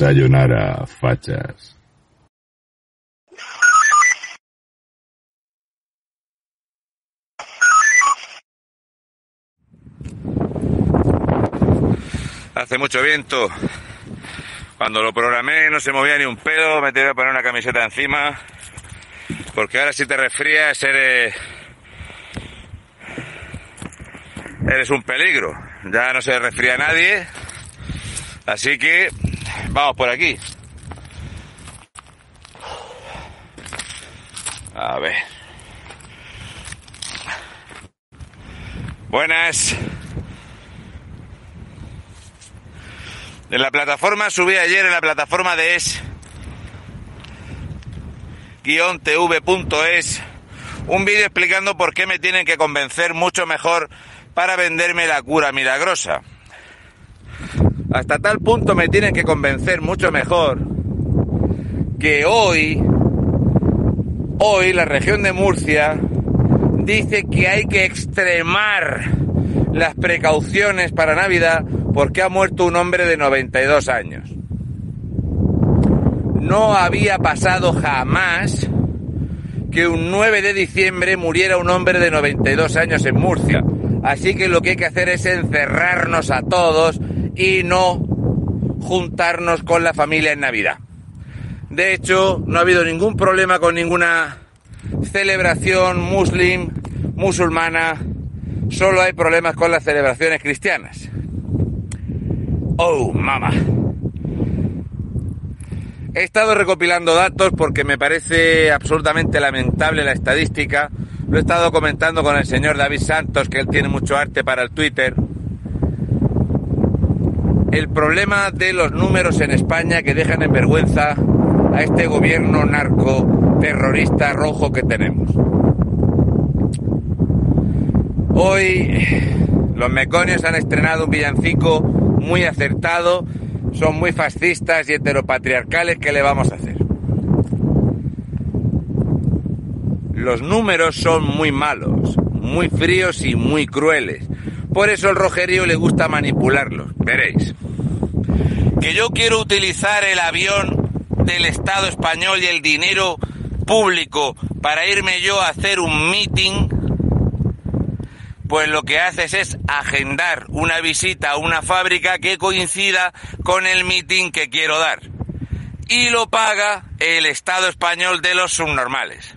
Sayonara, fachas. Hace mucho viento. Cuando lo programé no se movía ni un pedo, me tenía que poner una camiseta encima. Porque ahora si te resfrías eres... Eres un peligro. Ya no se resfría nadie. Así que vamos por aquí. A ver. Buenas. En la plataforma subí ayer en la plataforma de es tv.es un vídeo explicando por qué me tienen que convencer mucho mejor para venderme la cura milagrosa. Hasta tal punto me tienen que convencer mucho mejor que hoy, hoy la región de Murcia dice que hay que extremar las precauciones para Navidad porque ha muerto un hombre de 92 años. No había pasado jamás que un 9 de diciembre muriera un hombre de 92 años en Murcia. Así que lo que hay que hacer es encerrarnos a todos y no juntarnos con la familia en Navidad. De hecho, no ha habido ningún problema con ninguna celebración muslim, musulmana, solo hay problemas con las celebraciones cristianas. Oh, mama. He estado recopilando datos porque me parece absolutamente lamentable la estadística. Lo he estado comentando con el señor David Santos, que él tiene mucho arte para el Twitter. El problema de los números en España que dejan en vergüenza a este gobierno narco terrorista rojo que tenemos. Hoy los meconios han estrenado un villancico muy acertado, son muy fascistas y heteropatriarcales, ¿qué le vamos a hacer? Los números son muy malos, muy fríos y muy crueles. Por eso el rojerío le gusta manipularlos, veréis. Que yo quiero utilizar el avión del Estado español y el dinero público para irme yo a hacer un meeting pues lo que haces es agendar una visita a una fábrica que coincida con el meeting que quiero dar. Y lo paga el Estado español de los subnormales.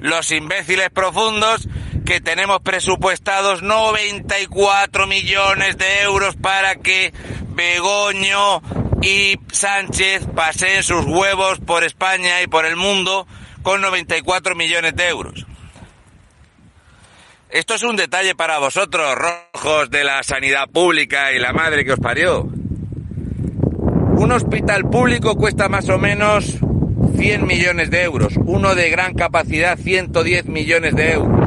Los imbéciles profundos que tenemos presupuestados 94 millones de euros para que Begoño y Sánchez paseen sus huevos por España y por el mundo con 94 millones de euros. Esto es un detalle para vosotros, rojos de la sanidad pública y la madre que os parió. Un hospital público cuesta más o menos 100 millones de euros, uno de gran capacidad 110 millones de euros.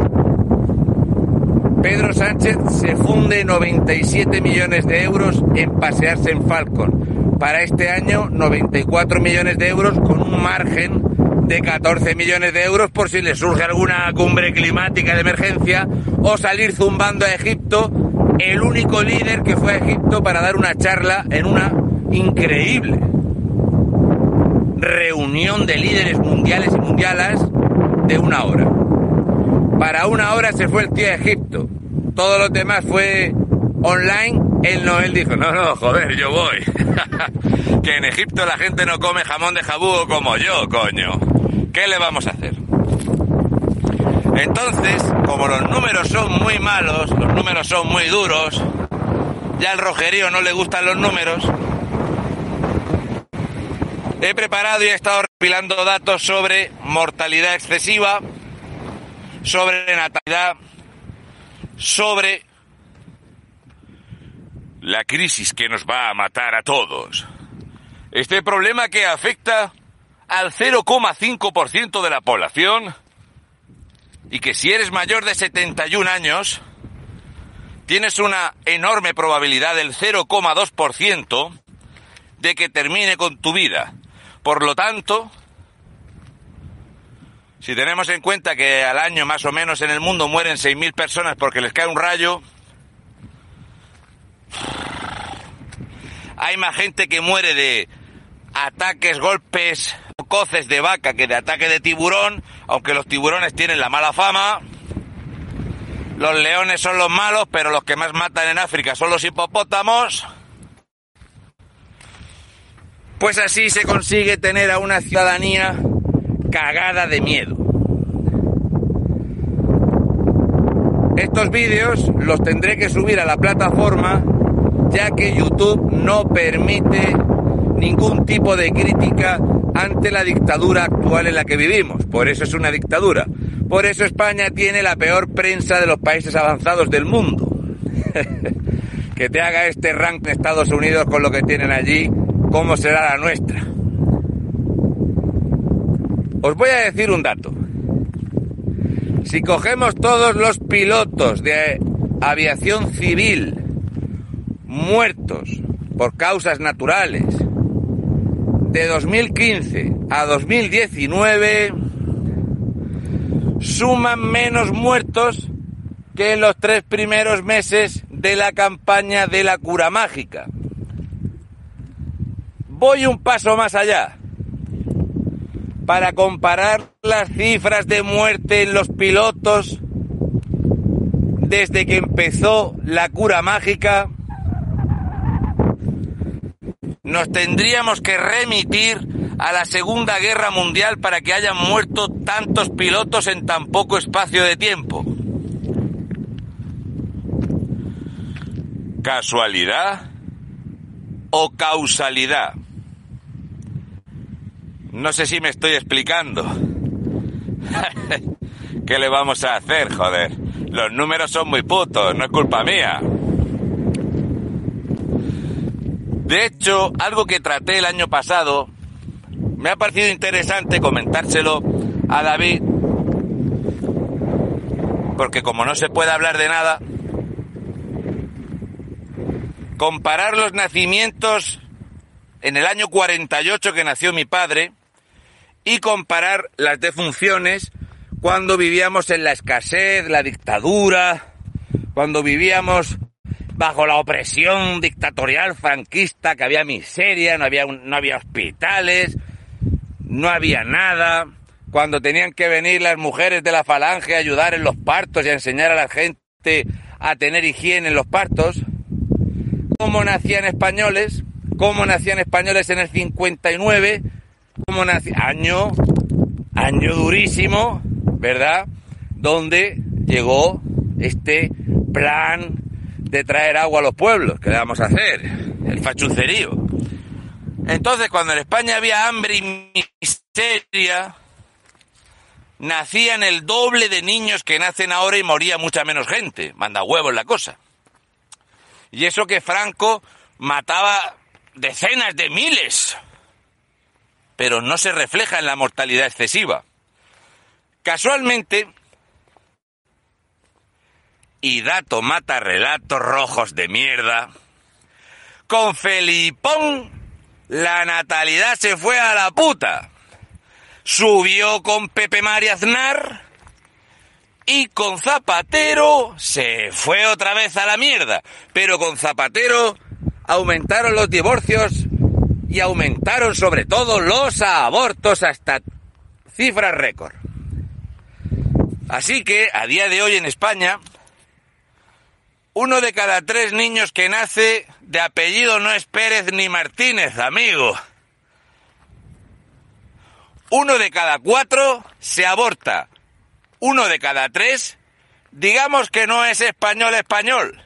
Pedro Sánchez se funde 97 millones de euros en pasearse en Falcon. Para este año 94 millones de euros con un margen de 14 millones de euros por si le surge alguna cumbre climática de emergencia o salir zumbando a Egipto, el único líder que fue a Egipto para dar una charla en una increíble reunión de líderes mundiales y mundialas de una hora. Para una hora se fue el tío a Egipto. Todos los demás fue online. Él no, él dijo, no, no, joder, yo voy. que en Egipto la gente no come jamón de jabugo como yo, coño. ¿Qué le vamos a hacer? Entonces, como los números son muy malos, los números son muy duros, ya al rojerío no le gustan los números, he preparado y he estado repilando datos sobre mortalidad excesiva, sobre natalidad, sobre la crisis que nos va a matar a todos. Este problema que afecta al 0,5% de la población y que si eres mayor de 71 años, tienes una enorme probabilidad del 0,2% de que termine con tu vida. Por lo tanto, si tenemos en cuenta que al año más o menos en el mundo mueren 6.000 personas porque les cae un rayo, hay más gente que muere de ataques, golpes, coces de vaca que de ataque de tiburón, aunque los tiburones tienen la mala fama. Los leones son los malos, pero los que más matan en África son los hipopótamos. Pues así se consigue tener a una ciudadanía cagada de miedo. Estos vídeos los tendré que subir a la plataforma ya que YouTube no permite ningún tipo de crítica ante la dictadura actual en la que vivimos. Por eso es una dictadura. Por eso España tiene la peor prensa de los países avanzados del mundo. que te haga este rank en Estados Unidos con lo que tienen allí, ¿cómo será la nuestra? Os voy a decir un dato. Si cogemos todos los pilotos de aviación civil muertos por causas naturales de 2015 a 2019 suman menos muertos que en los tres primeros meses de la campaña de la cura mágica. Voy un paso más allá para comparar las cifras de muerte en los pilotos desde que empezó la cura mágica nos tendríamos que remitir a la Segunda Guerra Mundial para que hayan muerto tantos pilotos en tan poco espacio de tiempo. ¿Casualidad o causalidad? No sé si me estoy explicando. ¿Qué le vamos a hacer, joder? Los números son muy putos, no es culpa mía. De hecho, algo que traté el año pasado, me ha parecido interesante comentárselo a David, porque como no se puede hablar de nada, comparar los nacimientos en el año 48 que nació mi padre y comparar las defunciones cuando vivíamos en la escasez, la dictadura, cuando vivíamos bajo la opresión dictatorial franquista, que había miseria, no había, no había hospitales, no había nada, cuando tenían que venir las mujeres de la falange a ayudar en los partos y a enseñar a la gente a tener higiene en los partos, cómo nacían españoles, cómo nacían españoles en el 59, nacían, año, año durísimo, ¿verdad? Donde llegó este plan de traer agua a los pueblos. ¿Qué le vamos a hacer? El fachucerío. Entonces, cuando en España había hambre y miseria, nacían el doble de niños que nacen ahora y moría mucha menos gente. Manda huevos la cosa. Y eso que Franco mataba decenas de miles, pero no se refleja en la mortalidad excesiva. Casualmente, y dato mata relatos rojos de mierda, con Felipón la natalidad se fue a la puta. Subió con Pepe María Aznar y con Zapatero se fue otra vez a la mierda. Pero con Zapatero aumentaron los divorcios y aumentaron sobre todo los abortos hasta cifras récord. Así que a día de hoy en España, uno de cada tres niños que nace de apellido no es Pérez ni Martínez, amigo. Uno de cada cuatro se aborta. Uno de cada tres, digamos que no es español español.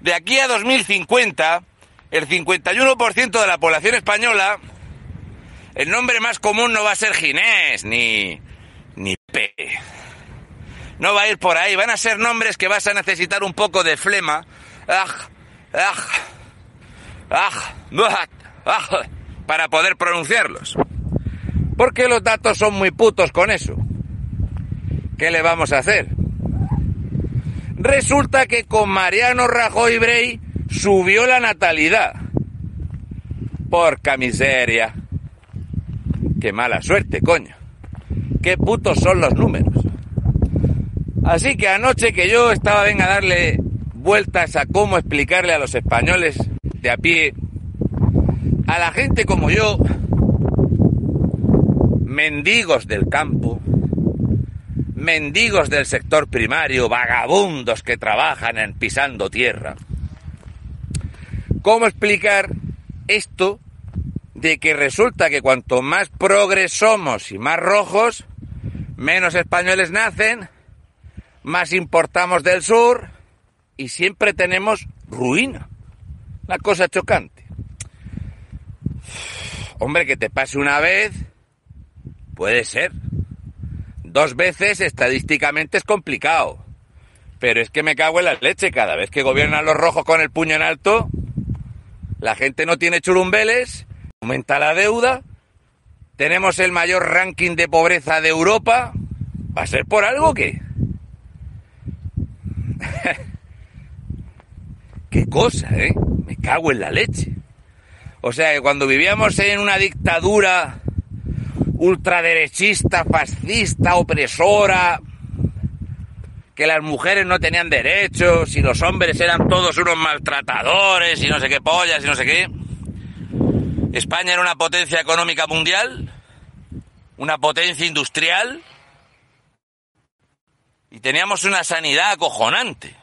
De aquí a 2050, el 51% de la población española, el nombre más común no va a ser Ginés ni, ni P. No va a ir por ahí, van a ser nombres que vas a necesitar un poco de flema para poder pronunciarlos. Porque los datos son muy putos con eso. ¿Qué le vamos a hacer? Resulta que con Mariano Rajoy Brey subió la natalidad. Porca miseria. Qué mala suerte, coño. Qué putos son los números. Así que anoche que yo estaba venga a darle vueltas a cómo explicarle a los españoles de a pie, a la gente como yo, mendigos del campo, mendigos del sector primario, vagabundos que trabajan en pisando tierra. ¿Cómo explicar esto de que resulta que cuanto más progres somos y más rojos, menos españoles nacen, más importamos del sur y siempre tenemos ruina. Una cosa chocante. Hombre, que te pase una vez, puede ser. Dos veces estadísticamente es complicado. Pero es que me cago en la leche. Cada vez que gobiernan los rojos con el puño en alto, la gente no tiene churumbeles, aumenta la deuda, tenemos el mayor ranking de pobreza de Europa. ¿Va a ser por algo que? Qué cosa, ¿eh? Me cago en la leche. O sea que cuando vivíamos en una dictadura ultraderechista, fascista, opresora, que las mujeres no tenían derechos y los hombres eran todos unos maltratadores y no sé qué pollas y no sé qué. España era una potencia económica mundial, una potencia industrial y teníamos una sanidad acojonante.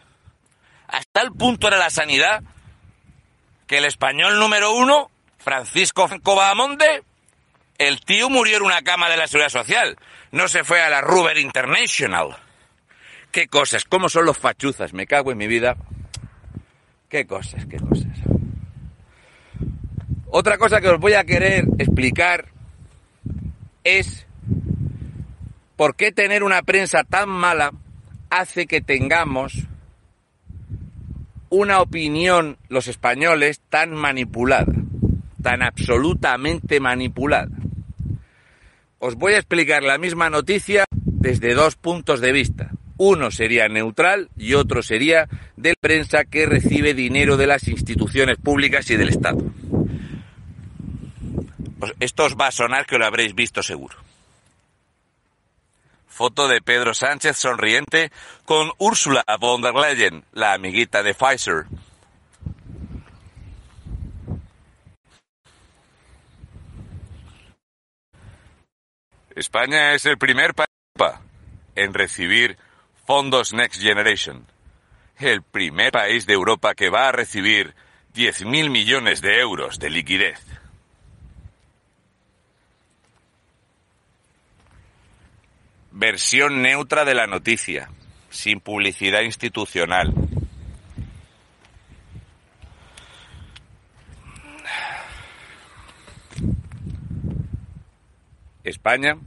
Hasta el punto era la sanidad que el español número uno, Francisco Bahamonde, el tío murió en una cama de la Seguridad Social. No se fue a la Ruber International. Qué cosas, cómo son los fachuzas, me cago en mi vida. Qué cosas, qué cosas. Otra cosa que os voy a querer explicar es por qué tener una prensa tan mala hace que tengamos una opinión los españoles tan manipulada, tan absolutamente manipulada. Os voy a explicar la misma noticia desde dos puntos de vista. Uno sería neutral y otro sería de prensa que recibe dinero de las instituciones públicas y del Estado. Esto os va a sonar que lo habréis visto seguro. Foto de Pedro Sánchez sonriente con Úrsula von der Leyen, la amiguita de Pfizer. España es el primer país en recibir fondos Next Generation. El primer país de Europa que va a recibir 10.000 millones de euros de liquidez. Versión neutra de la noticia, sin publicidad institucional. España,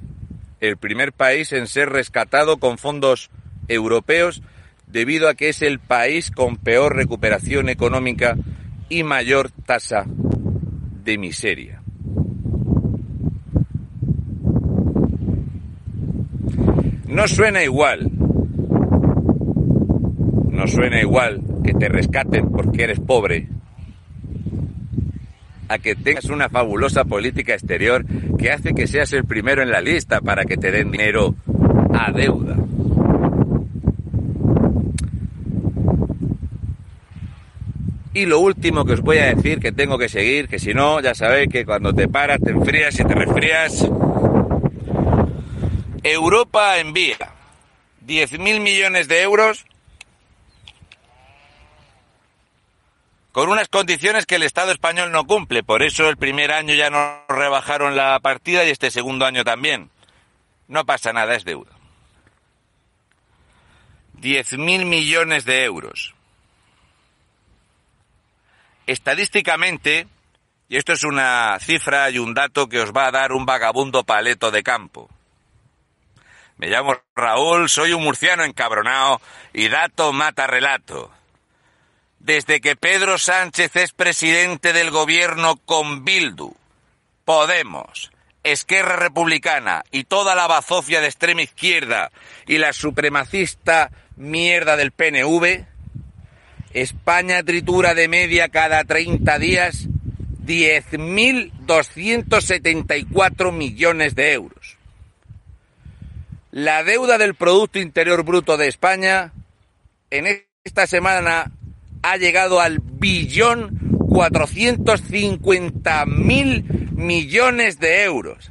el primer país en ser rescatado con fondos europeos debido a que es el país con peor recuperación económica y mayor tasa de miseria. No suena igual, no suena igual que te rescaten porque eres pobre a que tengas una fabulosa política exterior que hace que seas el primero en la lista para que te den dinero a deuda. Y lo último que os voy a decir, que tengo que seguir, que si no, ya sabéis que cuando te paras, te enfrías y te resfrías. Europa envía 10.000 millones de euros con unas condiciones que el Estado español no cumple. Por eso el primer año ya nos rebajaron la partida y este segundo año también. No pasa nada, es deuda. 10.000 millones de euros. Estadísticamente, y esto es una cifra y un dato que os va a dar un vagabundo paleto de campo. Me llamo Raúl, soy un murciano encabronado y dato mata relato desde que Pedro Sánchez es presidente del gobierno con Bildu, Podemos, Esquerra Republicana y toda la bazofia de extrema izquierda y la supremacista mierda del PNV, España tritura de media cada 30 días 10.274 millones de euros. La deuda del Producto Interior Bruto de España en esta semana ha llegado al billón 450 mil millones de euros.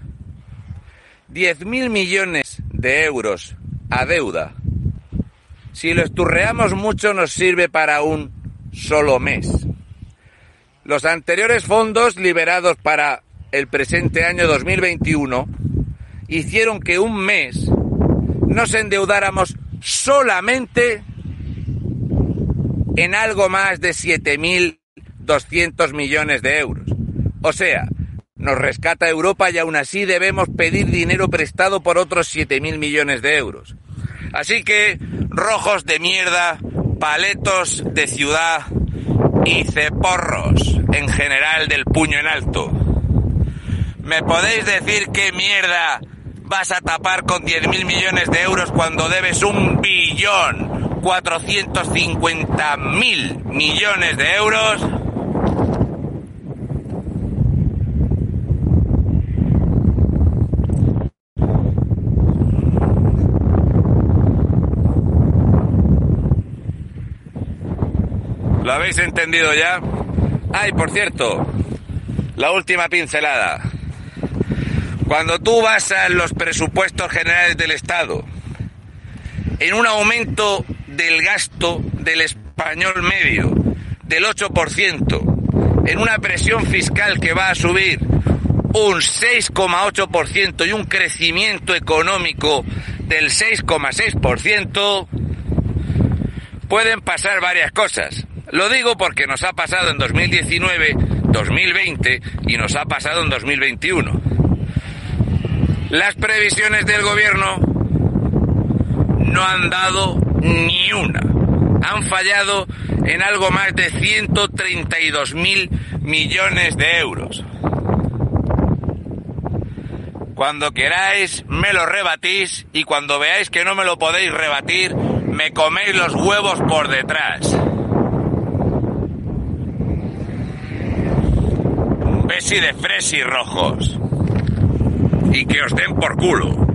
10 mil millones de euros a deuda. Si lo esturreamos mucho nos sirve para un solo mes. Los anteriores fondos liberados para el presente año 2021 hicieron que un mes nos endeudáramos solamente en algo más de 7.200 millones de euros. O sea, nos rescata Europa y aún así debemos pedir dinero prestado por otros 7.000 millones de euros. Así que, rojos de mierda, paletos de ciudad y ceporros en general del puño en alto. ¿Me podéis decir qué mierda vas a tapar con 10.000 millones de euros cuando debes un billón 450 mil millones de euros ¿Lo habéis entendido ya? Ay, por cierto, la última pincelada. Cuando tú vas a los presupuestos generales del Estado, en un aumento del gasto del español medio del 8%, en una presión fiscal que va a subir un 6,8% y un crecimiento económico del 6,6%, pueden pasar varias cosas. Lo digo porque nos ha pasado en 2019, 2020 y nos ha pasado en 2021. Las previsiones del gobierno no han dado ni una. Han fallado en algo más de 132 mil millones de euros. Cuando queráis me lo rebatís y cuando veáis que no me lo podéis rebatir, me coméis los huevos por detrás. Besi de fresi rojos. Y que os den por culo.